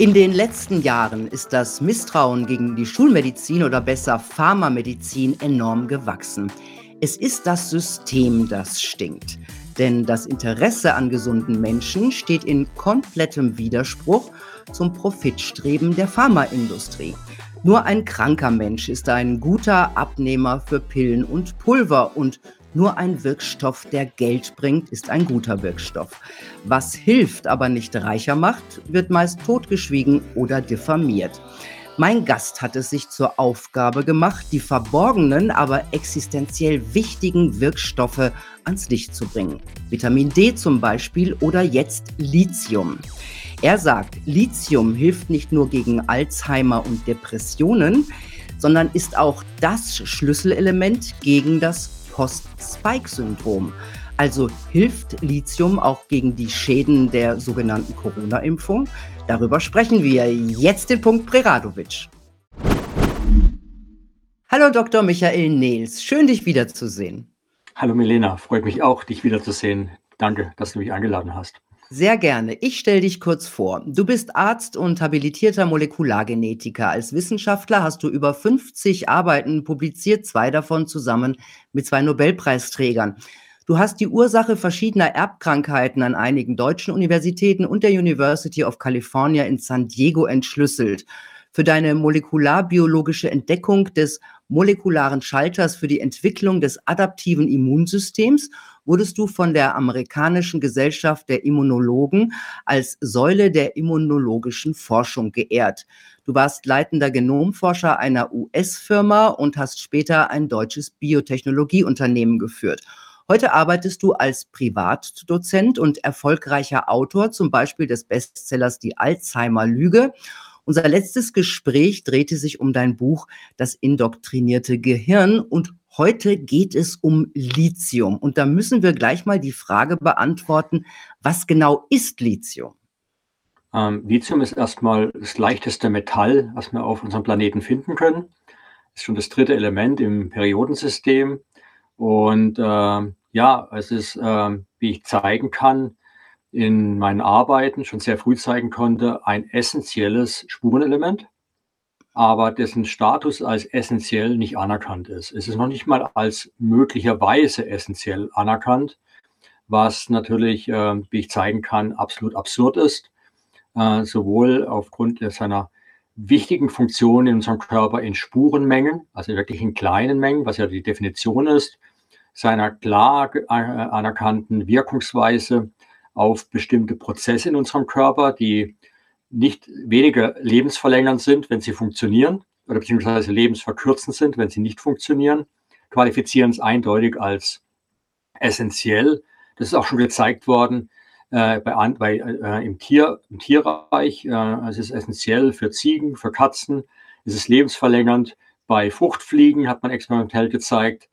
In den letzten Jahren ist das Misstrauen gegen die Schulmedizin oder besser Pharmamedizin enorm gewachsen. Es ist das System, das stinkt. Denn das Interesse an gesunden Menschen steht in komplettem Widerspruch zum Profitstreben der Pharmaindustrie. Nur ein kranker Mensch ist ein guter Abnehmer für Pillen und Pulver und nur ein Wirkstoff, der Geld bringt, ist ein guter Wirkstoff. Was hilft, aber nicht reicher macht, wird meist totgeschwiegen oder diffamiert. Mein Gast hat es sich zur Aufgabe gemacht, die verborgenen, aber existenziell wichtigen Wirkstoffe ans Licht zu bringen. Vitamin D zum Beispiel oder jetzt Lithium. Er sagt, Lithium hilft nicht nur gegen Alzheimer und Depressionen, sondern ist auch das Schlüsselelement gegen das Post-Spike-Syndrom. Also hilft Lithium auch gegen die Schäden der sogenannten Corona-Impfung? Darüber sprechen wir jetzt den Punkt Preradovic. Hallo Dr. Michael Nehls, schön dich wiederzusehen. Hallo Milena, freut mich auch, dich wiederzusehen. Danke, dass du mich eingeladen hast. Sehr gerne. Ich stelle dich kurz vor. Du bist Arzt und habilitierter Molekulargenetiker. Als Wissenschaftler hast du über 50 Arbeiten publiziert, zwei davon zusammen mit zwei Nobelpreisträgern. Du hast die Ursache verschiedener Erbkrankheiten an einigen deutschen Universitäten und der University of California in San Diego entschlüsselt. Für deine molekularbiologische Entdeckung des molekularen Schalters für die Entwicklung des adaptiven Immunsystems wurdest du von der amerikanischen Gesellschaft der Immunologen als Säule der immunologischen Forschung geehrt. Du warst leitender Genomforscher einer US-Firma und hast später ein deutsches Biotechnologieunternehmen geführt. Heute arbeitest du als Privatdozent und erfolgreicher Autor, zum Beispiel des Bestsellers Die Alzheimer-Lüge. Unser letztes Gespräch drehte sich um dein Buch Das indoktrinierte Gehirn und Heute geht es um Lithium und da müssen wir gleich mal die Frage beantworten, was genau ist Lithium? Ähm, Lithium ist erstmal das leichteste Metall, was wir auf unserem Planeten finden können. Ist schon das dritte Element im Periodensystem. Und äh, ja, es ist, äh, wie ich zeigen kann, in meinen Arbeiten schon sehr früh zeigen konnte, ein essentielles Spurenelement aber dessen Status als essentiell nicht anerkannt ist. Es ist noch nicht mal als möglicherweise essentiell anerkannt, was natürlich, äh, wie ich zeigen kann, absolut absurd ist, äh, sowohl aufgrund seiner wichtigen Funktion in unserem Körper in Spurenmengen, also wirklich in kleinen Mengen, was ja die Definition ist, seiner klar äh, anerkannten Wirkungsweise auf bestimmte Prozesse in unserem Körper, die nicht weniger lebensverlängernd sind, wenn sie funktionieren, oder beziehungsweise lebensverkürzend sind, wenn sie nicht funktionieren, qualifizieren es eindeutig als essentiell. Das ist auch schon gezeigt worden äh, bei, bei, äh, im, Tier, im Tierreich. Äh, es ist essentiell für Ziegen, für Katzen. Es ist lebensverlängernd. Bei Fruchtfliegen hat man experimentell gezeigt.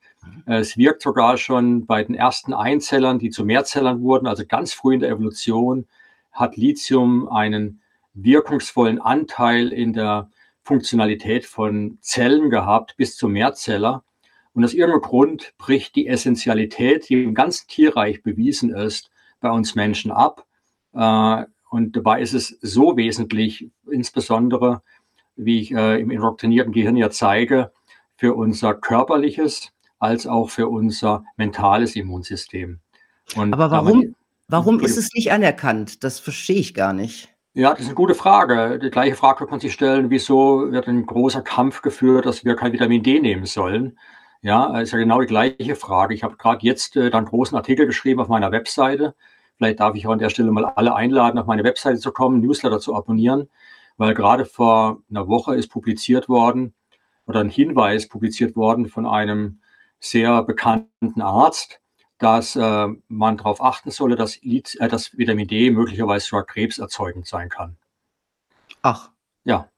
Es wirkt sogar schon bei den ersten Einzellern, die zu Mehrzellern wurden, also ganz früh in der Evolution, hat Lithium einen wirkungsvollen Anteil in der Funktionalität von Zellen gehabt bis zum Mehrzeller. Und aus irgendeinem Grund bricht die Essentialität, die im ganzen Tierreich bewiesen ist, bei uns Menschen ab. Äh, und dabei ist es so wesentlich, insbesondere, wie ich äh, im indoktrinierten Gehirn ja zeige, für unser körperliches als auch für unser mentales Immunsystem. Und Aber warum, warum ist es nicht anerkannt? Das verstehe ich gar nicht. Ja, das ist eine gute Frage. Die gleiche Frage kann man sich stellen, wieso wird ein großer Kampf geführt, dass wir kein Vitamin D nehmen sollen? Ja, ist ja genau die gleiche Frage. Ich habe gerade jetzt äh, einen großen Artikel geschrieben auf meiner Webseite. Vielleicht darf ich auch an der Stelle mal alle einladen, auf meine Webseite zu kommen, Newsletter zu abonnieren, weil gerade vor einer Woche ist publiziert worden oder ein Hinweis publiziert worden von einem sehr bekannten Arzt, dass äh, man darauf achten solle, dass, äh, dass Vitamin D möglicherweise sogar krebserzeugend sein kann. Ach. Ja.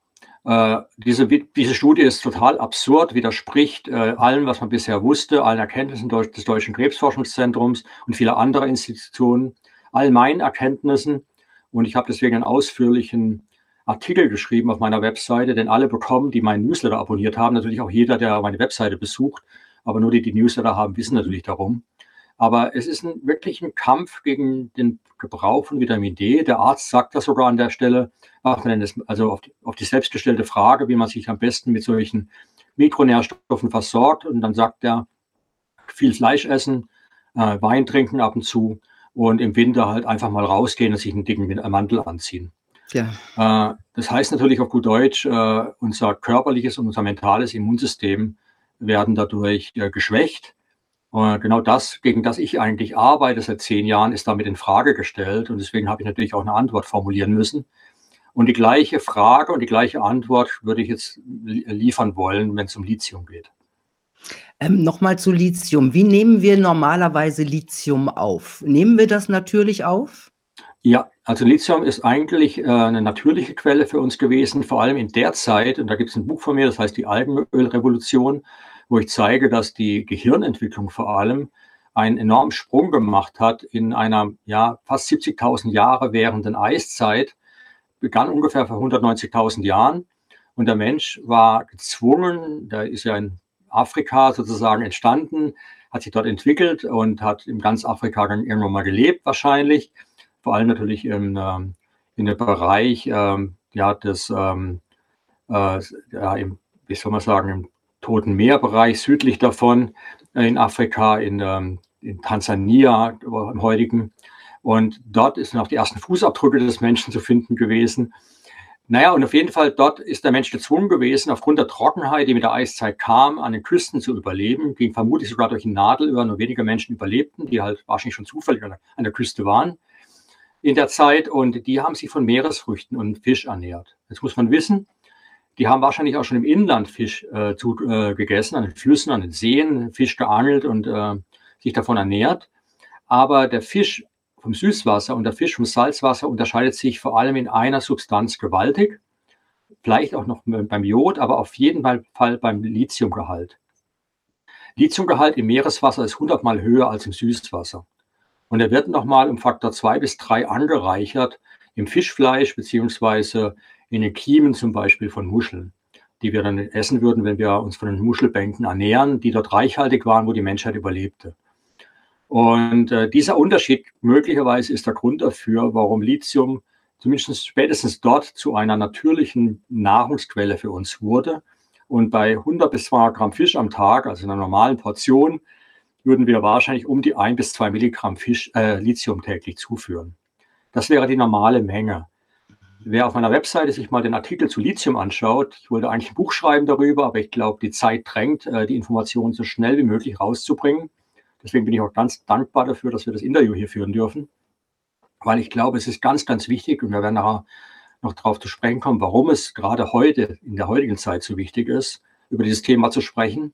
Äh, diese, diese Studie ist total absurd, widerspricht äh, allem, was man bisher wusste, allen Erkenntnissen des Deutschen Krebsforschungszentrums und vieler anderer Institutionen, all meinen Erkenntnissen. Und ich habe deswegen einen ausführlichen Artikel geschrieben auf meiner Webseite, denn alle bekommen, die meinen Newsletter abonniert haben, natürlich auch jeder, der meine Webseite besucht, aber nur die, die Newsletter haben, wissen natürlich darum Aber es ist ein, wirklich ein Kampf gegen den Gebrauch von Vitamin D. Der Arzt sagt das sogar an der Stelle, also auf die, auf die selbstgestellte Frage, wie man sich am besten mit solchen Mikronährstoffen versorgt. Und dann sagt er, viel Fleisch essen, äh, Wein trinken ab und zu und im Winter halt einfach mal rausgehen und sich einen dicken Mantel anziehen. Ja. Äh, das heißt natürlich auf gut Deutsch, äh, unser körperliches und unser mentales Immunsystem werden dadurch äh, geschwächt. Und genau das, gegen das ich eigentlich arbeite seit zehn Jahren, ist damit in Frage gestellt. Und deswegen habe ich natürlich auch eine Antwort formulieren müssen. Und die gleiche Frage und die gleiche Antwort würde ich jetzt liefern wollen, wenn es um Lithium geht. Ähm, Nochmal zu Lithium. Wie nehmen wir normalerweise Lithium auf? Nehmen wir das natürlich auf? Ja, also Lithium ist eigentlich äh, eine natürliche Quelle für uns gewesen, vor allem in der Zeit, und da gibt es ein Buch von mir, das heißt die Algenölrevolution, wo ich zeige, dass die Gehirnentwicklung vor allem einen enormen Sprung gemacht hat in einer ja, fast 70.000 Jahre währenden Eiszeit, begann ungefähr vor 190.000 Jahren. Und der Mensch war gezwungen, da ist ja in Afrika sozusagen entstanden, hat sich dort entwickelt und hat in ganz Afrika dann irgendwann mal gelebt wahrscheinlich. Vor allem natürlich im, ähm, in dem Bereich ähm, ja, des, ähm, äh, ja, im, wie soll man sagen, im Toten Meerbereich südlich davon äh, in Afrika, in, ähm, in Tansania im heutigen. Und dort sind auch die ersten Fußabdrücke des Menschen zu finden gewesen. Naja, und auf jeden Fall dort ist der Mensch gezwungen gewesen, aufgrund der Trockenheit, die mit der Eiszeit kam, an den Küsten zu überleben. Ging vermutlich sogar durch ein Nadelöhr. Nur wenige Menschen überlebten, die halt wahrscheinlich schon zufällig an der Küste waren in der Zeit. Und die haben sich von Meeresfrüchten und Fisch ernährt. Jetzt muss man wissen, die haben wahrscheinlich auch schon im Inland Fisch äh, zu, äh, gegessen, an den Flüssen, an den Seen, Fisch geangelt und äh, sich davon ernährt. Aber der Fisch vom Süßwasser und der Fisch vom Salzwasser unterscheidet sich vor allem in einer Substanz gewaltig, vielleicht auch noch beim Jod, aber auf jeden Fall beim Lithiumgehalt. Lithiumgehalt im Meereswasser ist 100 mal höher als im Süßwasser. Und er wird nochmal um Faktor 2 bis 3 angereichert im Fischfleisch beziehungsweise in den Kiemen zum Beispiel von Muscheln, die wir dann essen würden, wenn wir uns von den Muschelbänken ernähren, die dort reichhaltig waren, wo die Menschheit überlebte. Und äh, dieser Unterschied möglicherweise ist der Grund dafür, warum Lithium zumindest spätestens dort zu einer natürlichen Nahrungsquelle für uns wurde. Und bei 100 bis 200 Gramm Fisch am Tag, also in einer normalen Portion, würden wir wahrscheinlich um die 1 bis 2 Milligramm Fisch, äh, Lithium täglich zuführen. Das wäre die normale Menge. Wer auf meiner Webseite sich mal den Artikel zu Lithium anschaut, ich wollte eigentlich ein Buch schreiben darüber, aber ich glaube, die Zeit drängt, äh, die Informationen so schnell wie möglich rauszubringen. Deswegen bin ich auch ganz dankbar dafür, dass wir das Interview hier führen dürfen, weil ich glaube, es ist ganz, ganz wichtig und wir werden nachher noch darauf zu sprechen kommen, warum es gerade heute, in der heutigen Zeit so wichtig ist, über dieses Thema zu sprechen.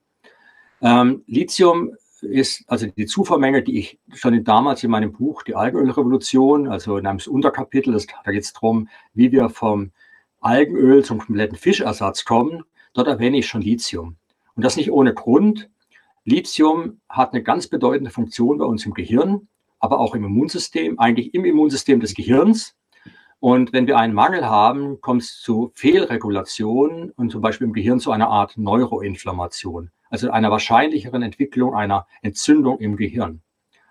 Ähm, Lithium ist also die Zufuhrmenge, die ich schon damals in meinem Buch, die Algenölrevolution, also in einem Unterkapitel, das, da geht es darum, wie wir vom Algenöl zum kompletten Fischersatz kommen. Dort erwähne ich schon Lithium. Und das nicht ohne Grund, Lithium hat eine ganz bedeutende Funktion bei uns im Gehirn, aber auch im Immunsystem, eigentlich im Immunsystem des Gehirns. Und wenn wir einen Mangel haben, kommt es zu Fehlregulation und zum Beispiel im Gehirn zu einer Art Neuroinflammation, also einer wahrscheinlicheren Entwicklung einer Entzündung im Gehirn,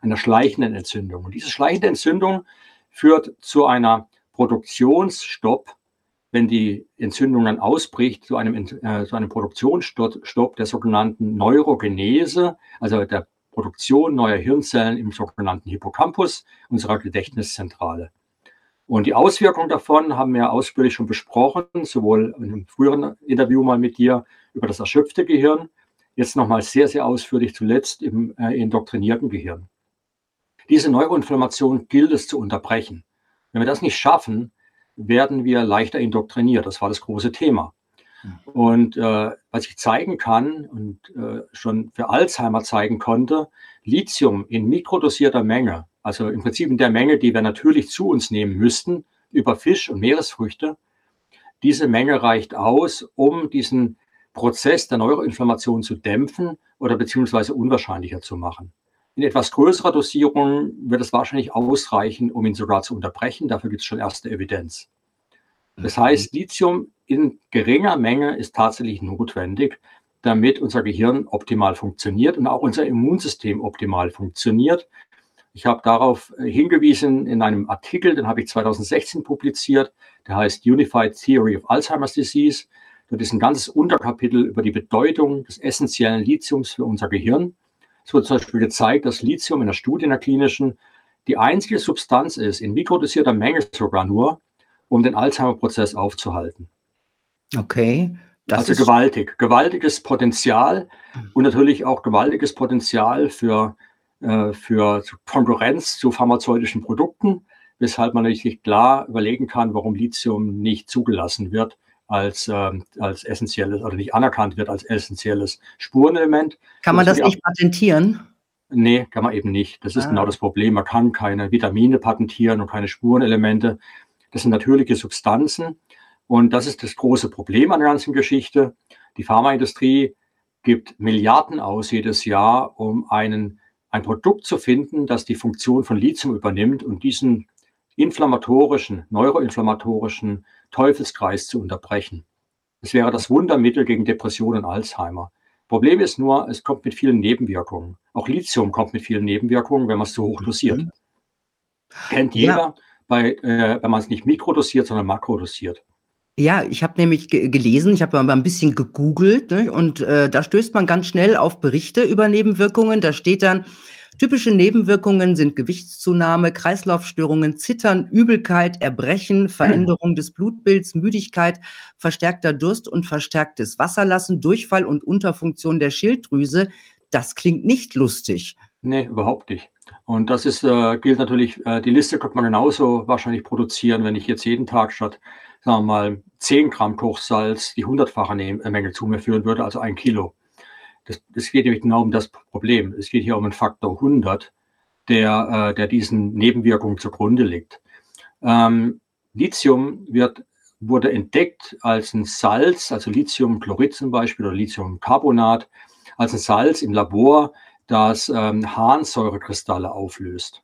einer schleichenden Entzündung. Und diese schleichende Entzündung führt zu einer Produktionsstopp wenn die Entzündung dann ausbricht, zu einem, äh, zu einem Produktionsstopp der sogenannten Neurogenese, also der Produktion neuer Hirnzellen im sogenannten Hippocampus, unserer Gedächtniszentrale. Und die Auswirkungen davon haben wir ausführlich schon besprochen, sowohl in einem früheren Interview mal mit dir über das erschöpfte Gehirn, jetzt nochmal sehr, sehr ausführlich zuletzt im äh, indoktrinierten Gehirn. Diese Neuroinflammation gilt es zu unterbrechen. Wenn wir das nicht schaffen, werden wir leichter indoktriniert. Das war das große Thema. Mhm. Und äh, was ich zeigen kann und äh, schon für Alzheimer zeigen konnte, Lithium in mikrodosierter Menge, also im Prinzip in der Menge, die wir natürlich zu uns nehmen müssten, über Fisch und Meeresfrüchte, diese Menge reicht aus, um diesen Prozess der Neuroinflammation zu dämpfen oder beziehungsweise unwahrscheinlicher zu machen. In etwas größerer Dosierung wird es wahrscheinlich ausreichen, um ihn sogar zu unterbrechen. Dafür gibt es schon erste Evidenz. Das mhm. heißt, Lithium in geringer Menge ist tatsächlich notwendig, damit unser Gehirn optimal funktioniert und auch unser Immunsystem optimal funktioniert. Ich habe darauf hingewiesen in einem Artikel, den habe ich 2016 publiziert, der heißt Unified Theory of Alzheimer's Disease. Dort ist ein ganzes Unterkapitel über die Bedeutung des essentiellen Lithiums für unser Gehirn. Es wird zum Beispiel gezeigt, dass Lithium in der Studie, in der klinischen, die einzige Substanz ist, in mikrodosierter Menge sogar nur, um den Alzheimer-Prozess aufzuhalten. Okay. also gewaltig, gewaltiges Potenzial und natürlich auch gewaltiges Potenzial für, äh, für Konkurrenz zu pharmazeutischen Produkten, weshalb man natürlich klar überlegen kann, warum Lithium nicht zugelassen wird als, äh, als essentielles oder nicht anerkannt wird als essentielles Spurenelement. Kann man das nicht patentieren? Nee, kann man eben nicht. Das ist ah. genau das Problem. Man kann keine Vitamine patentieren und keine Spurenelemente. Das sind natürliche Substanzen. Und das ist das große Problem an der ganzen Geschichte. Die Pharmaindustrie gibt Milliarden aus jedes Jahr, um einen, ein Produkt zu finden, das die Funktion von Lithium übernimmt und diesen inflammatorischen, neuroinflammatorischen Teufelskreis zu unterbrechen. Es wäre das Wundermittel gegen Depression und Alzheimer. Problem ist nur, es kommt mit vielen Nebenwirkungen. Auch Lithium kommt mit vielen Nebenwirkungen, wenn man es zu hoch dosiert. Mhm. Kennt jeder, ja. bei, äh, wenn man es nicht mikrodosiert, sondern makrodosiert. Ja, ich habe nämlich gelesen, ich habe mal ein bisschen gegoogelt ne, und äh, da stößt man ganz schnell auf Berichte über Nebenwirkungen. Da steht dann, Typische Nebenwirkungen sind Gewichtszunahme, Kreislaufstörungen, Zittern, Übelkeit, Erbrechen, Veränderung des Blutbilds, Müdigkeit, verstärkter Durst und verstärktes Wasserlassen, Durchfall und Unterfunktion der Schilddrüse. Das klingt nicht lustig. Nee, überhaupt nicht. Und das ist, äh, gilt natürlich, äh, die Liste könnte man genauso wahrscheinlich produzieren, wenn ich jetzt jeden Tag statt, sagen wir mal, 10 Gramm Kochsalz die hundertfache Menge zu mir führen würde, also ein Kilo. Das, das geht nämlich genau um das Problem. Es geht hier um einen Faktor 100, der, äh, der diesen Nebenwirkungen zugrunde liegt. Ähm, Lithium wird, wurde entdeckt als ein Salz, also Lithiumchlorid zum Beispiel oder Lithiumcarbonat, als ein Salz im Labor, das ähm, Harnsäurekristalle auflöst.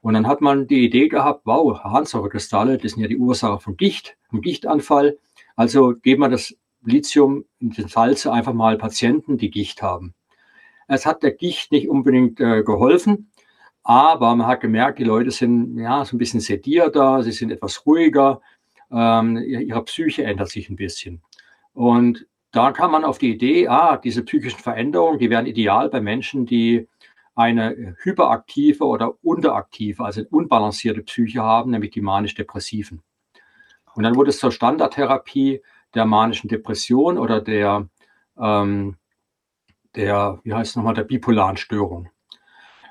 Und dann hat man die Idee gehabt, wow, Harnsäurekristalle, das sind ja die Ursache von Gicht, vom Gichtanfall. Also geben wir das Lithium in den Salze einfach mal Patienten, die Gicht haben. Es hat der Gicht nicht unbedingt äh, geholfen, aber man hat gemerkt, die Leute sind ja so ein bisschen sedierter, sie sind etwas ruhiger, ähm, ihre Psyche ändert sich ein bisschen. Und da kam man auf die Idee, ah, diese psychischen Veränderungen, die wären ideal bei Menschen, die eine hyperaktive oder unteraktive, also unbalancierte Psyche haben, nämlich die manisch-depressiven. Und dann wurde es zur Standardtherapie der manischen Depression oder der, ähm, der wie heißt es nochmal, der bipolaren Störung.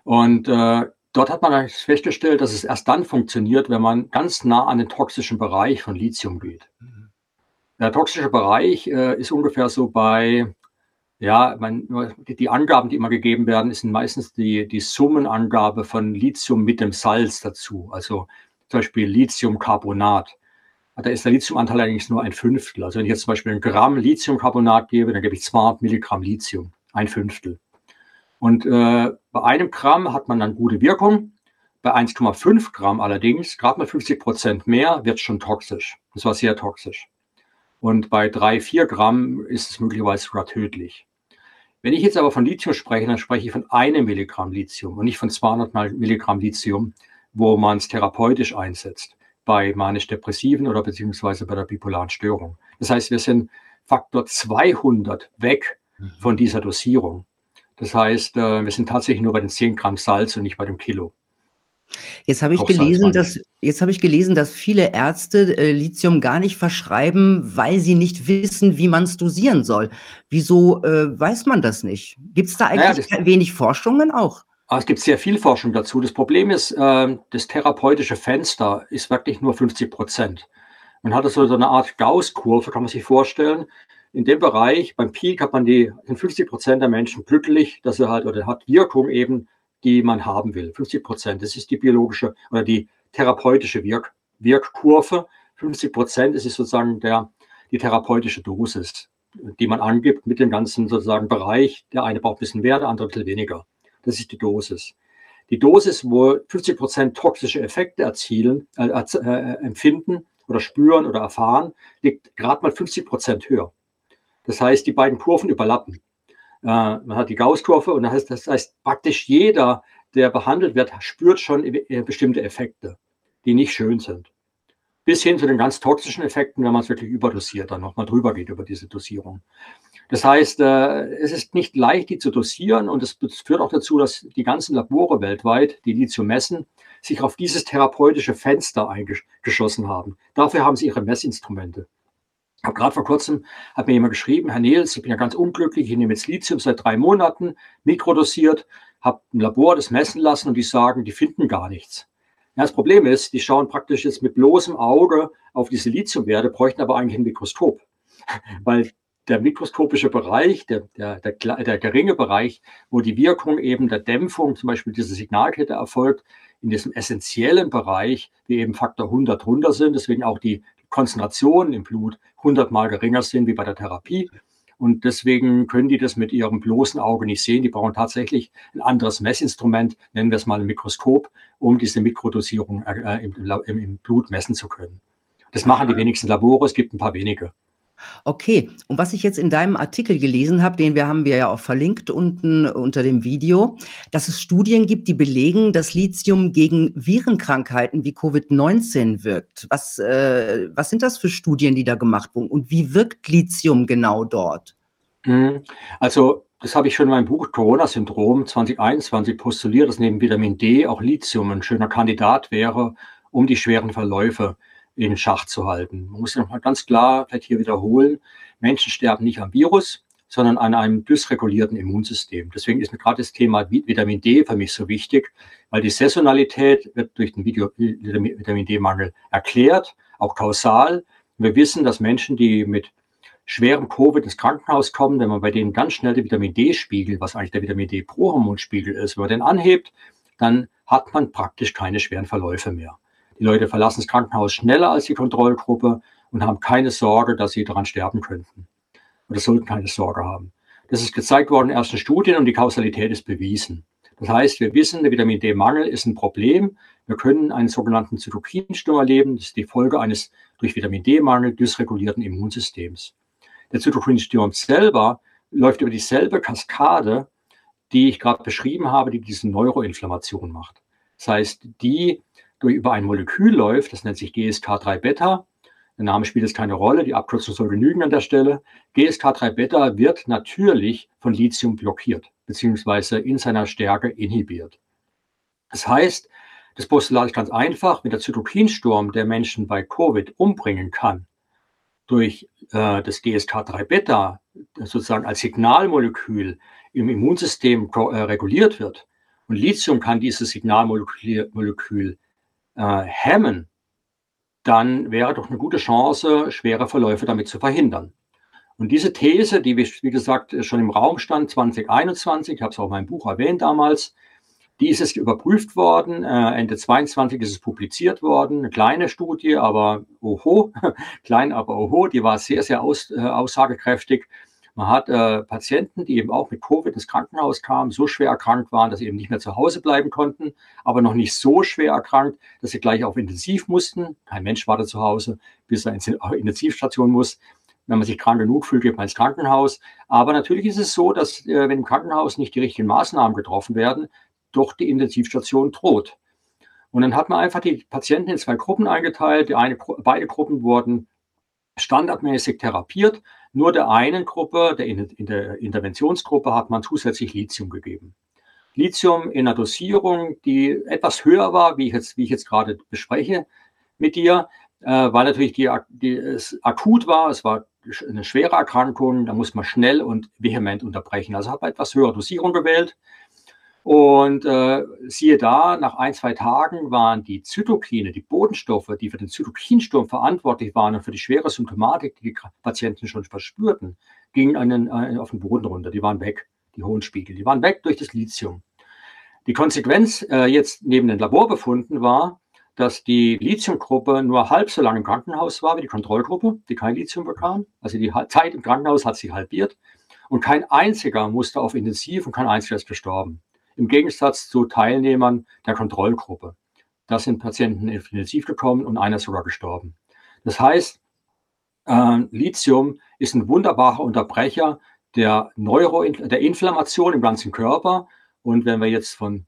Und äh, dort hat man festgestellt, dass es erst dann funktioniert, wenn man ganz nah an den toxischen Bereich von Lithium geht. Mhm. Der toxische Bereich äh, ist ungefähr so bei, ja, man, die Angaben, die immer gegeben werden, sind meistens die, die Summenangabe von Lithium mit dem Salz dazu. Also zum Beispiel Lithiumcarbonat da ist der Lithiumanteil eigentlich nur ein Fünftel. Also wenn ich jetzt zum Beispiel ein Gramm Lithiumcarbonat gebe, dann gebe ich 200 Milligramm Lithium, ein Fünftel. Und äh, bei einem Gramm hat man dann gute Wirkung. Bei 1,5 Gramm allerdings, gerade mal 50 Prozent mehr, wird schon toxisch. Das war sehr toxisch. Und bei 3, 4 Gramm ist es möglicherweise sogar tödlich. Wenn ich jetzt aber von Lithium spreche, dann spreche ich von einem Milligramm Lithium und nicht von 200 Milligramm Lithium, wo man es therapeutisch einsetzt bei manisch-depressiven oder beziehungsweise bei der bipolaren Störung. Das heißt, wir sind Faktor 200 weg mhm. von dieser Dosierung. Das heißt, äh, wir sind tatsächlich nur bei den 10 Gramm Salz und nicht bei dem Kilo. Jetzt habe ich gelesen, dass jetzt habe ich gelesen, dass viele Ärzte äh, Lithium gar nicht verschreiben, weil sie nicht wissen, wie man es dosieren soll. Wieso äh, weiß man das nicht? Gibt es da eigentlich naja, wenig Forschungen auch? Ah, es gibt sehr viel Forschung dazu. Das Problem ist, äh, das therapeutische Fenster ist wirklich nur 50 Prozent. Man hat so eine Art Gauss-Kurve, kann man sich vorstellen. In dem Bereich, beim Peak hat man die 50 Prozent der Menschen glücklich, dass er halt oder hat Wirkung eben, die man haben will. 50 Prozent, das ist die biologische oder die therapeutische Wirk Wirkkurve. 50 Prozent ist sozusagen der, die therapeutische Dosis, die man angibt mit dem ganzen sozusagen Bereich. Der eine braucht ein bisschen mehr, der andere ein bisschen weniger. Das ist die Dosis. Die Dosis, wo 50 Prozent toxische Effekte erzielen, äh, äh, empfinden oder spüren oder erfahren, liegt gerade mal 50 Prozent höher. Das heißt, die beiden Kurven überlappen. Äh, man hat die Gauss-Kurve und das heißt, das heißt, praktisch jeder, der behandelt wird, spürt schon äh, bestimmte Effekte, die nicht schön sind. Bis hin zu den ganz toxischen Effekten, wenn man es wirklich überdosiert, dann nochmal drüber geht über diese Dosierung. Das heißt, äh, es ist nicht leicht, die zu dosieren und es führt auch dazu, dass die ganzen Labore weltweit, die Lithium messen, sich auf dieses therapeutische Fenster eingeschossen haben. Dafür haben sie ihre Messinstrumente. Ich habe gerade vor kurzem, hat mir jemand geschrieben, Herr Nils, ich bin ja ganz unglücklich, ich nehme jetzt Lithium seit drei Monaten, mikrodosiert, habe ein Labor das messen lassen und die sagen, die finden gar nichts. Ja, das Problem ist, die schauen praktisch jetzt mit bloßem Auge auf diese Lithiumwerte, bräuchten aber eigentlich ein Mikroskop, weil der mikroskopische Bereich, der, der, der, der geringe Bereich, wo die Wirkung eben der Dämpfung, zum Beispiel diese Signalkette erfolgt, in diesem essentiellen Bereich, wie eben Faktor 100 runter sind, deswegen auch die Konzentrationen im Blut 100 mal geringer sind wie bei der Therapie. Und deswegen können die das mit ihrem bloßen Auge nicht sehen. Die brauchen tatsächlich ein anderes Messinstrument, nennen wir es mal ein Mikroskop, um diese Mikrodosierung äh, im, im, im Blut messen zu können. Das machen die wenigsten Labore, es gibt ein paar wenige. Okay, und was ich jetzt in deinem Artikel gelesen habe, den wir haben wir ja auch verlinkt unten unter dem Video, dass es Studien gibt, die belegen, dass Lithium gegen Virenkrankheiten wie Covid-19 wirkt. Was, äh, was sind das für Studien, die da gemacht wurden und wie wirkt Lithium genau dort? Mhm. Also das habe ich schon in meinem Buch Corona-Syndrom 2021 postuliert, dass neben Vitamin D auch Lithium ein schöner Kandidat wäre, um die schweren Verläufe in Schach zu halten. Man muss nochmal ganz klar vielleicht hier wiederholen, Menschen sterben nicht am Virus, sondern an einem dysregulierten Immunsystem. Deswegen ist mir gerade das Thema Vitamin D für mich so wichtig, weil die Saisonalität wird durch den Vitamin D-Mangel erklärt, auch kausal. Wir wissen, dass Menschen, die mit schwerem Covid ins Krankenhaus kommen, wenn man bei denen ganz schnell den Vitamin D-Spiegel, was eigentlich der Vitamin D-Prohormonspiegel ist, wenn man den anhebt, dann hat man praktisch keine schweren Verläufe mehr. Die Leute verlassen das Krankenhaus schneller als die Kontrollgruppe und haben keine Sorge, dass sie daran sterben könnten. Oder sollten keine Sorge haben. Das ist gezeigt worden in ersten Studien und die Kausalität ist bewiesen. Das heißt, wir wissen, der Vitamin D-Mangel ist ein Problem. Wir können einen sogenannten Zytokinsturm erleben. Das ist die Folge eines durch Vitamin D-Mangel dysregulierten Immunsystems. Der Zytokinsturm selber läuft über dieselbe Kaskade, die ich gerade beschrieben habe, die diese Neuroinflammation macht. Das heißt, die über ein Molekül läuft, das nennt sich GSK3-Beta. Der Name spielt jetzt keine Rolle, die Abkürzung soll genügen an der Stelle. GSK3-Beta wird natürlich von Lithium blockiert, beziehungsweise in seiner Stärke inhibiert. Das heißt, das Postulat ist ganz einfach, wenn der Zytokinsturm, der Menschen bei Covid umbringen kann, durch äh, das GSK3-Beta sozusagen als Signalmolekül im Immunsystem äh, reguliert wird und Lithium kann dieses Signalmolekül äh, hemmen, dann wäre doch eine gute Chance, schwere Verläufe damit zu verhindern. Und diese These, die, wie gesagt, schon im Raum stand 2021, ich habe es auch in meinem Buch erwähnt damals, die ist jetzt überprüft worden. Äh, Ende 22 ist es publiziert worden. Eine kleine Studie, aber oho, klein, aber oho, die war sehr, sehr aus, äh, aussagekräftig. Man hat äh, Patienten, die eben auch mit Covid ins Krankenhaus kamen, so schwer erkrankt waren, dass sie eben nicht mehr zu Hause bleiben konnten, aber noch nicht so schwer erkrankt, dass sie gleich auf Intensiv mussten. Kein Mensch war da zu Hause, bis er ins Intensivstation muss. Wenn man sich krank genug fühlt, geht man ins Krankenhaus. Aber natürlich ist es so, dass äh, wenn im Krankenhaus nicht die richtigen Maßnahmen getroffen werden, doch die Intensivstation droht. Und dann hat man einfach die Patienten in zwei Gruppen eingeteilt. Die eine, beide Gruppen wurden standardmäßig therapiert nur der einen Gruppe, der in der Interventionsgruppe, hat man zusätzlich Lithium gegeben. Lithium in einer Dosierung, die etwas höher war, wie ich jetzt, wie ich jetzt gerade bespreche mit dir, äh, weil natürlich die, die, es akut war, es war eine schwere Erkrankung, da muss man schnell und vehement unterbrechen. Also habe etwas höhere Dosierung gewählt. Und äh, siehe da, nach ein, zwei Tagen waren die Zytokine, die Bodenstoffe, die für den Zytokinsturm verantwortlich waren und für die schwere Symptomatik, die die Patienten schon verspürten, gingen einen, äh, auf den Boden runter. Die waren weg, die hohen Spiegel. Die waren weg durch das Lithium. Die Konsequenz äh, jetzt neben den Laborbefunden war, dass die Lithiumgruppe nur halb so lange im Krankenhaus war wie die Kontrollgruppe, die kein Lithium bekam. Also die Zeit im Krankenhaus hat sich halbiert. Und kein einziger musste auf Intensiv und kein einziger ist gestorben im Gegensatz zu Teilnehmern der Kontrollgruppe. Da sind Patienten intensiv gekommen und einer sogar gestorben. Das heißt, äh, Lithium ist ein wunderbarer Unterbrecher der, Neuro der Inflammation im ganzen Körper. Und wenn wir jetzt von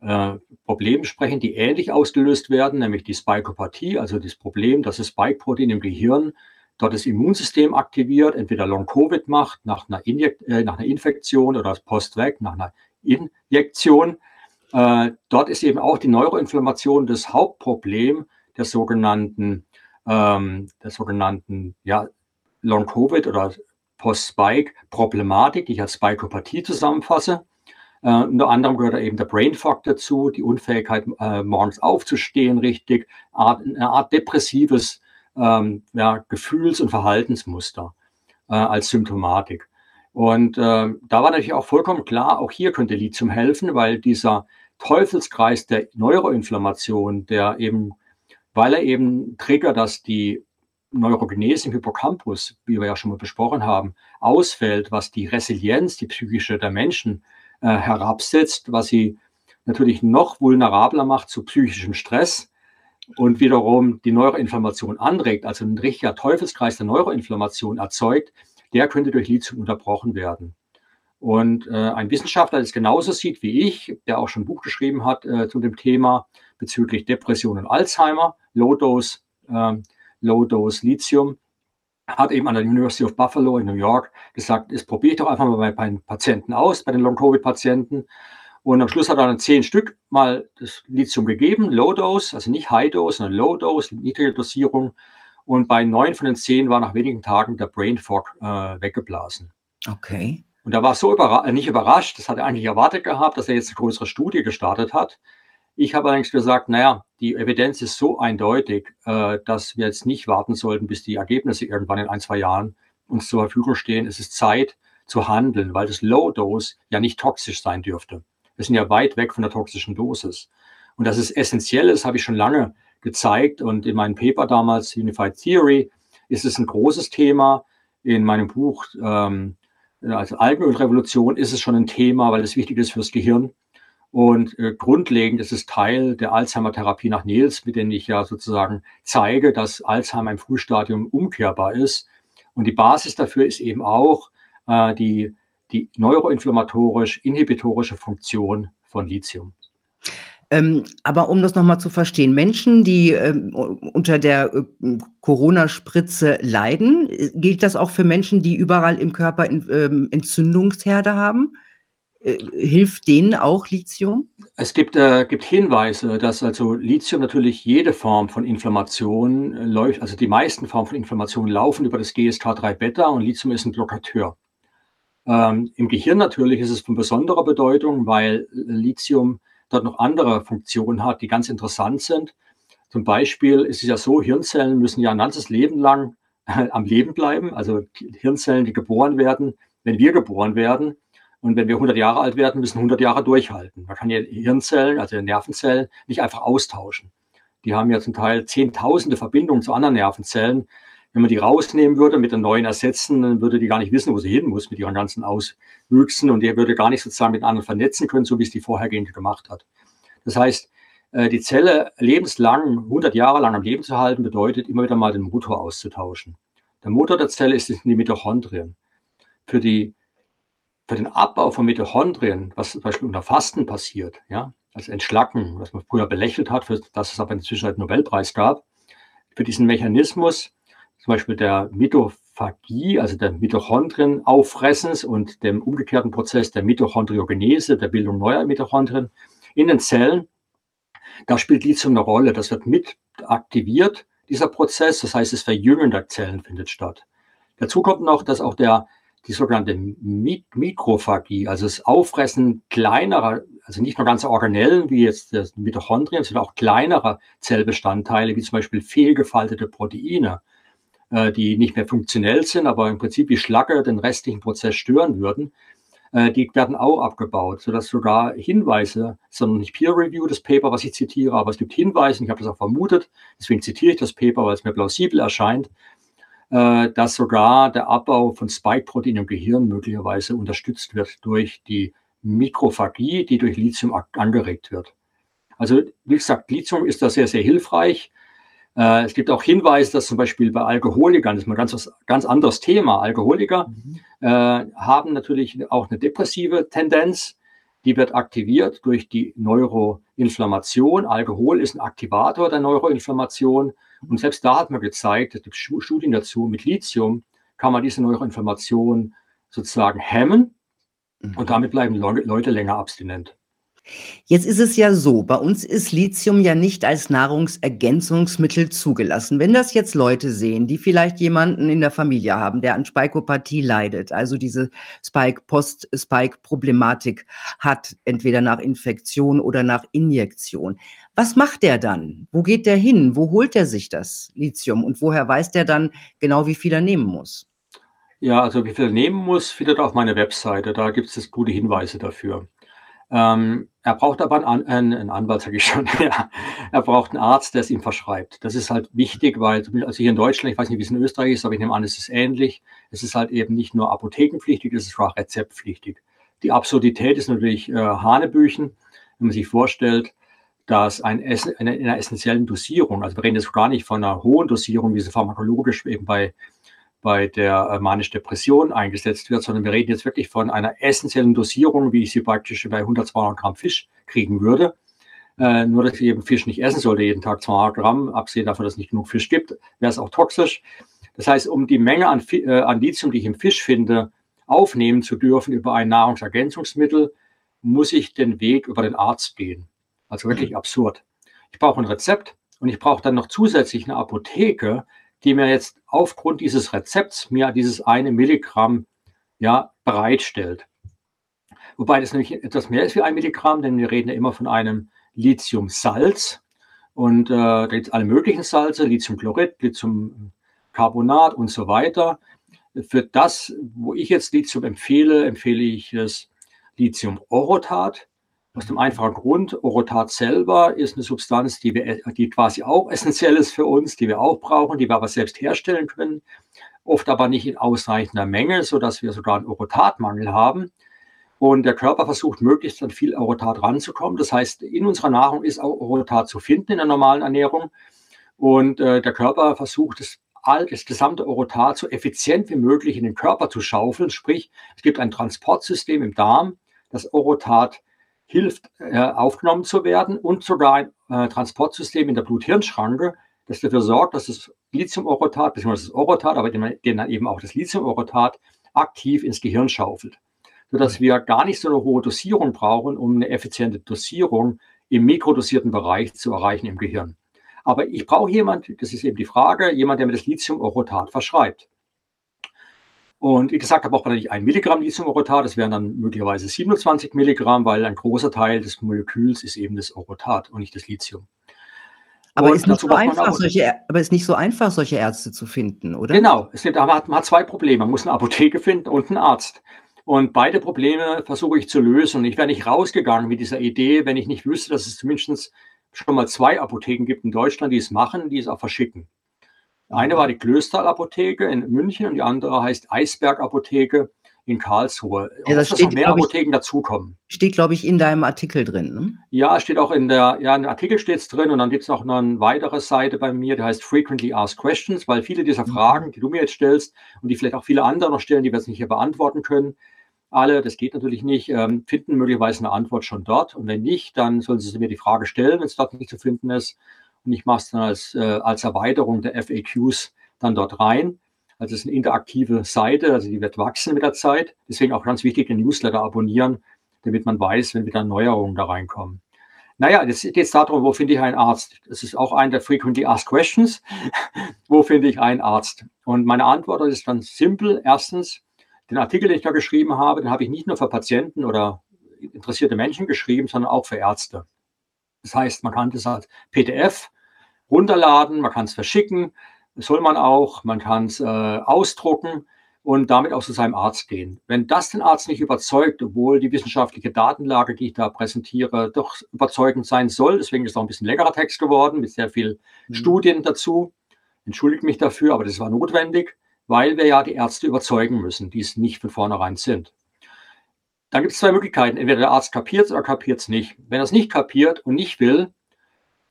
äh, Problemen sprechen, die ähnlich ausgelöst werden, nämlich die Spikopathie, also das Problem, dass das Spike-Protein im Gehirn dort das Immunsystem aktiviert, entweder Long-Covid macht nach einer, äh, nach einer Infektion oder Post-Weg nach einer Injektion. Äh, dort ist eben auch die Neuroinflammation das Hauptproblem der sogenannten, ähm, der sogenannten ja, Long-Covid oder Post-Spike-Problematik, die ich als Spikopathie zusammenfasse. Äh, unter anderem gehört da eben der Brain Fog dazu, die Unfähigkeit, äh, morgens aufzustehen richtig, Art, eine Art depressives ähm, ja, Gefühls- und Verhaltensmuster äh, als Symptomatik. Und äh, da war natürlich auch vollkommen klar, auch hier könnte Lithium helfen, weil dieser Teufelskreis der Neuroinflammation, der eben, weil er eben triggert, dass die Neurogenese im Hippocampus, wie wir ja schon mal besprochen haben, ausfällt, was die Resilienz, die psychische der Menschen äh, herabsetzt, was sie natürlich noch vulnerabler macht zu psychischem Stress und wiederum die Neuroinflammation anregt, also ein richtiger Teufelskreis der Neuroinflammation erzeugt, der könnte durch Lithium unterbrochen werden. Und äh, ein Wissenschaftler, der es genauso sieht wie ich, der auch schon ein Buch geschrieben hat äh, zu dem Thema bezüglich Depression und Alzheimer, Low-Dose, äh, Low-Dose Lithium, hat eben an der University of Buffalo in New York gesagt, das probiere ich doch einfach mal bei, bei den Patienten aus, bei den Long-Covid-Patienten. Und am Schluss hat er dann zehn Stück mal das Lithium gegeben, Low Dose, also nicht High Dose, sondern Low Dose, niedrige Dosierung. Und bei neun von den zehn war nach wenigen Tagen der Brain Fog äh, weggeblasen. Okay. Und er war so überra äh, nicht überrascht, das hat er eigentlich erwartet gehabt, dass er jetzt eine größere Studie gestartet hat. Ich habe allerdings gesagt, naja, die Evidenz ist so eindeutig, äh, dass wir jetzt nicht warten sollten, bis die Ergebnisse irgendwann in ein, zwei Jahren uns zur Verfügung stehen. Es ist Zeit zu handeln, weil das Low Dose ja nicht toxisch sein dürfte. Wir sind ja weit weg von der toxischen Dosis. Und dass es essentiell ist, habe ich schon lange gezeigt. Und in meinem Paper damals, Unified Theory, ist es ein großes Thema. In meinem Buch, ähm, also Algenölrevolution, ist es schon ein Thema, weil es wichtig ist fürs Gehirn. Und äh, grundlegend ist es Teil der Alzheimer-Therapie nach Niels, mit denen ich ja sozusagen zeige, dass Alzheimer im Frühstadium umkehrbar ist. Und die Basis dafür ist eben auch äh, die die neuroinflammatorisch-inhibitorische Funktion von Lithium. Ähm, aber um das nochmal zu verstehen, Menschen, die ähm, unter der äh, Corona-Spritze leiden, äh, gilt das auch für Menschen, die überall im Körper in, ähm, Entzündungsherde haben? Äh, hilft denen auch Lithium? Es gibt, äh, gibt Hinweise, dass also Lithium natürlich jede Form von Inflammation äh, läuft, also die meisten Formen von Inflammation laufen über das GSK3-Beta und Lithium ist ein Blockateur. Ähm, Im Gehirn natürlich ist es von besonderer Bedeutung, weil Lithium dort noch andere Funktionen hat, die ganz interessant sind. Zum Beispiel ist es ja so, Hirnzellen müssen ja ein ganzes Leben lang äh, am Leben bleiben. Also Hirnzellen, die geboren werden, wenn wir geboren werden. Und wenn wir 100 Jahre alt werden, müssen 100 Jahre durchhalten. Man kann ja Hirnzellen, also Nervenzellen, nicht einfach austauschen. Die haben ja zum Teil zehntausende Verbindungen zu anderen Nervenzellen. Wenn man die rausnehmen würde, mit den neuen ersetzen, dann würde die gar nicht wissen, wo sie hin muss mit ihren ganzen Auswüchsen und der würde gar nicht sozusagen mit anderen vernetzen können, so wie es die vorhergehende gemacht hat. Das heißt, äh, die Zelle lebenslang, 100 Jahre lang am Leben zu halten, bedeutet immer wieder mal den Motor auszutauschen. Der Motor der Zelle ist die Mitochondrien. Für, die, für den Abbau von Mitochondrien, was zum Beispiel unter Fasten passiert, ja, also Entschlacken, was man früher belächelt hat, für das es aber inzwischen einen Nobelpreis gab, für diesen Mechanismus zum Beispiel der Mitophagie, also der Mitochondrienauffressens und dem umgekehrten Prozess der Mitochondriogenese, der Bildung neuer Mitochondrien in den Zellen. Da spielt Lithium eine Rolle. Das wird mit aktiviert, dieser Prozess. Das heißt, das Verjüngen der Zellen findet statt. Dazu kommt noch, dass auch der, die sogenannte Mikrophagie, also das Auffressen kleinerer, also nicht nur ganze Organellen wie jetzt das Mitochondrien, sondern auch kleinerer Zellbestandteile, wie zum Beispiel fehlgefaltete Proteine, äh, die nicht mehr funktionell sind, aber im Prinzip wie Schlacke den restlichen Prozess stören würden, äh, die werden auch abgebaut, sodass sogar Hinweise, sondern nicht Peer Review, das Paper, was ich zitiere, aber es gibt Hinweise, ich habe das auch vermutet, deswegen zitiere ich das Paper, weil es mir plausibel erscheint, äh, dass sogar der Abbau von Spike-Protein im Gehirn möglicherweise unterstützt wird durch die Mikrophagie, die durch Lithium angeregt wird. Also wie gesagt, Lithium ist da sehr, sehr hilfreich. Äh, es gibt auch Hinweise, dass zum Beispiel bei Alkoholikern, das ist mal ganz ganz anderes Thema, Alkoholiker mhm. äh, haben natürlich auch eine depressive Tendenz. Die wird aktiviert durch die Neuroinflammation. Alkohol ist ein Aktivator der Neuroinflammation. Und selbst da hat man gezeigt, es gibt Studien dazu, mit Lithium kann man diese Neuroinflammation sozusagen hemmen. Mhm. Und damit bleiben Leute länger abstinent. Jetzt ist es ja so, bei uns ist Lithium ja nicht als Nahrungsergänzungsmittel zugelassen. Wenn das jetzt Leute sehen, die vielleicht jemanden in der Familie haben, der an Spikopathie leidet, also diese Spike Post-Spike Problematik hat, entweder nach Infektion oder nach Injektion. Was macht der dann? Wo geht der hin? Wo holt er sich das Lithium und woher weiß der dann genau, wie viel er nehmen muss? Ja, also wie viel er nehmen muss, findet auf meiner Webseite. Da gibt es gute Hinweise dafür. Ähm, er braucht aber einen, einen, einen Anwalt, sage ich schon. ja. Er braucht einen Arzt, der es ihm verschreibt. Das ist halt wichtig, weil also hier in Deutschland, ich weiß nicht, wie es in Österreich ist, aber ich nehme an, es ist ähnlich. Es ist halt eben nicht nur apothekenpflichtig, es ist auch rezeptpflichtig. Die Absurdität ist natürlich äh, Hanebüchen, wenn man sich vorstellt, dass ein Essen, in einer essentiellen Dosierung, also wir reden jetzt gar nicht von einer hohen Dosierung, wie sie pharmakologisch eben bei bei der äh, manisch-Depression eingesetzt wird, sondern wir reden jetzt wirklich von einer essentiellen Dosierung, wie ich sie praktisch bei 100, 200 Gramm Fisch kriegen würde. Äh, nur, dass ich eben Fisch nicht essen sollte, jeden Tag 200 Gramm, abgesehen davon, dass es nicht genug Fisch gibt, wäre es auch toxisch. Das heißt, um die Menge an, äh, an Lithium, die ich im Fisch finde, aufnehmen zu dürfen über ein Nahrungsergänzungsmittel, muss ich den Weg über den Arzt gehen. Also wirklich absurd. Ich brauche ein Rezept und ich brauche dann noch zusätzlich eine Apotheke, die mir jetzt aufgrund dieses Rezepts mir dieses eine Milligramm ja, bereitstellt. Wobei das nämlich etwas mehr ist wie ein Milligramm, denn wir reden ja immer von einem Lithiumsalz. Und äh, da gibt es alle möglichen Salze, Lithiumchlorid, Lithiumcarbonat und so weiter. Für das, wo ich jetzt Lithium empfehle, empfehle ich das Lithiumorotat. Aus dem einfachen Grund, Orotat selber ist eine Substanz, die, wir, die quasi auch essentiell ist für uns, die wir auch brauchen, die wir aber selbst herstellen können, oft aber nicht in ausreichender Menge, sodass wir sogar einen Orotatmangel haben. Und der Körper versucht möglichst an viel Orotat ranzukommen. Das heißt, in unserer Nahrung ist auch Orotat zu finden in der normalen Ernährung. Und äh, der Körper versucht es all das gesamte Orotat so effizient wie möglich in den Körper zu schaufeln. Sprich, es gibt ein Transportsystem im Darm, das Orotat hilft, äh, aufgenommen zu werden und sogar ein äh, Transportsystem in der Blut-Hirn-Schranke, das dafür sorgt, dass das Lithium-Orotat, beziehungsweise das Orotat, aber den, dann eben auch das Lithium-Orotat aktiv ins Gehirn schaufelt. Sodass wir gar nicht so eine hohe Dosierung brauchen, um eine effiziente Dosierung im mikrodosierten Bereich zu erreichen im Gehirn. Aber ich brauche jemand, das ist eben die Frage, jemand, der mir das Lithium-Orotat verschreibt. Und wie gesagt, habe auch nicht ein Milligramm Lithium-Orotat, das wären dann möglicherweise 27 Milligramm, weil ein großer Teil des Moleküls ist eben das Orotat und nicht das Lithium. Aber ist, nicht so einfach, solche, aber ist nicht so einfach, solche Ärzte zu finden, oder? Genau, es gibt, man, hat, man hat zwei Probleme. Man muss eine Apotheke finden und einen Arzt. Und beide Probleme versuche ich zu lösen. Und ich wäre nicht rausgegangen mit dieser Idee, wenn ich nicht wüsste, dass es zumindest schon mal zwei Apotheken gibt in Deutschland, die es machen, die es auch verschicken. Eine war die Klösterl-Apotheke in München und die andere heißt Eisberg-Apotheke in Karlsruhe. Ja, das steht, noch mehr Apotheken dazukommen. Steht, glaube ich, in deinem Artikel drin. Ne? Ja, steht auch in der, ja, im Artikel steht es drin und dann gibt es noch eine weitere Seite bei mir, die heißt Frequently Asked Questions, weil viele dieser mhm. Fragen, die du mir jetzt stellst und die vielleicht auch viele andere noch stellen, die wir jetzt nicht hier beantworten können, alle, das geht natürlich nicht, ähm, finden möglicherweise eine Antwort schon dort. Und wenn nicht, dann sollen sie mir die Frage stellen, wenn es dort nicht zu finden ist. Und ich mache es dann als, äh, als Erweiterung der FAQs dann dort rein. Also es ist eine interaktive Seite, also die wird wachsen mit der Zeit. Deswegen auch ganz wichtig, den Newsletter abonnieren, damit man weiß, wenn wieder Neuerungen da reinkommen. Naja, jetzt geht es darum, wo finde ich einen Arzt? Das ist auch ein der Frequently Asked Questions. wo finde ich einen Arzt? Und meine Antwort ist ganz simpel. Erstens, den Artikel, den ich da geschrieben habe, den habe ich nicht nur für Patienten oder interessierte Menschen geschrieben, sondern auch für Ärzte. Das heißt, man kann das als PDF runterladen, man kann es verschicken, soll man auch, man kann es äh, ausdrucken und damit auch zu seinem Arzt gehen. Wenn das den Arzt nicht überzeugt, obwohl die wissenschaftliche Datenlage, die ich da präsentiere, doch überzeugend sein soll, deswegen ist es auch ein bisschen längerer Text geworden, mit sehr viel mhm. Studien dazu, entschuldigt mich dafür, aber das war notwendig, weil wir ja die Ärzte überzeugen müssen, die es nicht von vornherein sind. Dann gibt es zwei Möglichkeiten. Entweder der Arzt kapiert es oder kapiert es nicht. Wenn er es nicht kapiert und nicht will,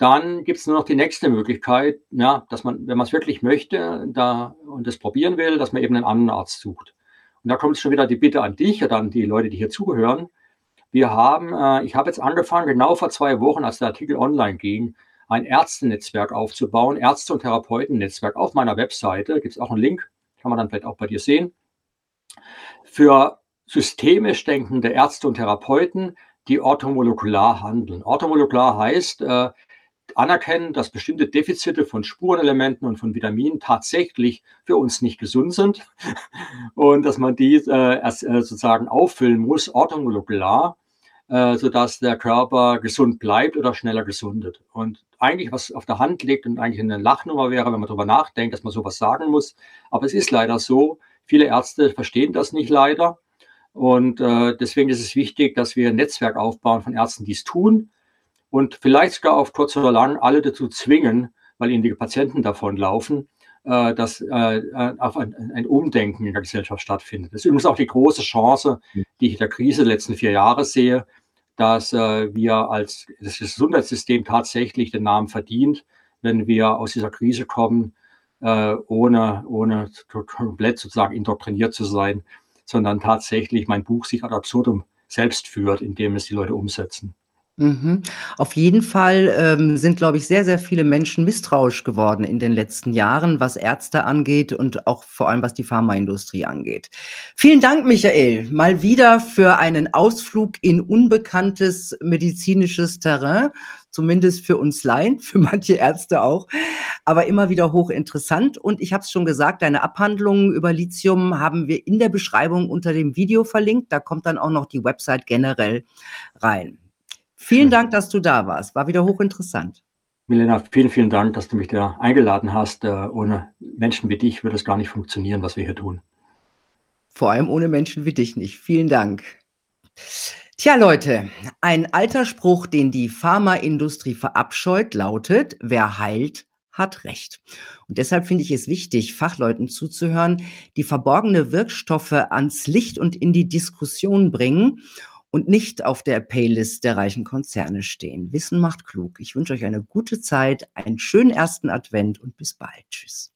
dann gibt es nur noch die nächste Möglichkeit, ja, dass man, wenn man es wirklich möchte da, und das probieren will, dass man eben einen anderen Arzt sucht. Und da kommt schon wieder die Bitte an dich oder an die Leute, die hier zugehören. Wir haben, äh, ich habe jetzt angefangen, genau vor zwei Wochen, als der Artikel online ging, ein Ärztenetzwerk aufzubauen, Ärzte- und Therapeutennetzwerk auf meiner Webseite. Gibt es auch einen Link, kann man dann vielleicht auch bei dir sehen. Für systemisch denkende Ärzte und Therapeuten, die orthomolekular handeln. Orthomolekular heißt, äh, anerkennen, dass bestimmte Defizite von Spurenelementen und von Vitaminen tatsächlich für uns nicht gesund sind und dass man die äh, erst, äh, sozusagen auffüllen muss, orthomolekular, äh, sodass der Körper gesund bleibt oder schneller gesundet. Und eigentlich, was auf der Hand liegt und eigentlich eine Lachnummer wäre, wenn man darüber nachdenkt, dass man sowas sagen muss. Aber es ist leider so, viele Ärzte verstehen das nicht leider. Und äh, deswegen ist es wichtig, dass wir ein Netzwerk aufbauen von Ärzten, die es tun und vielleicht sogar auf kurz oder lang alle dazu zwingen, weil ihnen die Patienten davonlaufen, äh, dass äh, auf ein, ein, Umdenken in der Gesellschaft stattfindet. Das ist übrigens auch die große Chance, die ich in der Krise der letzten vier Jahre sehe, dass äh, wir als das Gesundheitssystem tatsächlich den Namen verdient, wenn wir aus dieser Krise kommen, äh, ohne, ohne komplett sozusagen indoktriniert zu sein, sondern tatsächlich mein Buch sich ad absurdum selbst führt, indem es die Leute umsetzen. Mhm. Auf jeden Fall ähm, sind, glaube ich, sehr, sehr viele Menschen misstrauisch geworden in den letzten Jahren, was Ärzte angeht und auch vor allem was die Pharmaindustrie angeht. Vielen Dank, Michael, mal wieder für einen Ausflug in unbekanntes medizinisches Terrain, zumindest für uns Laien, für manche Ärzte auch, aber immer wieder hochinteressant. Und ich habe es schon gesagt, deine Abhandlungen über Lithium haben wir in der Beschreibung unter dem Video verlinkt. Da kommt dann auch noch die Website generell rein. Vielen Dank, dass du da warst. War wieder hochinteressant. Milena, vielen, vielen Dank, dass du mich da eingeladen hast. Äh, ohne Menschen wie dich würde es gar nicht funktionieren, was wir hier tun. Vor allem ohne Menschen wie dich nicht. Vielen Dank. Tja, Leute, ein alter Spruch, den die Pharmaindustrie verabscheut, lautet, wer heilt, hat Recht. Und deshalb finde ich es wichtig, Fachleuten zuzuhören, die verborgene Wirkstoffe ans Licht und in die Diskussion bringen und nicht auf der Paylist der reichen Konzerne stehen. Wissen macht klug. Ich wünsche euch eine gute Zeit, einen schönen ersten Advent und bis bald. Tschüss.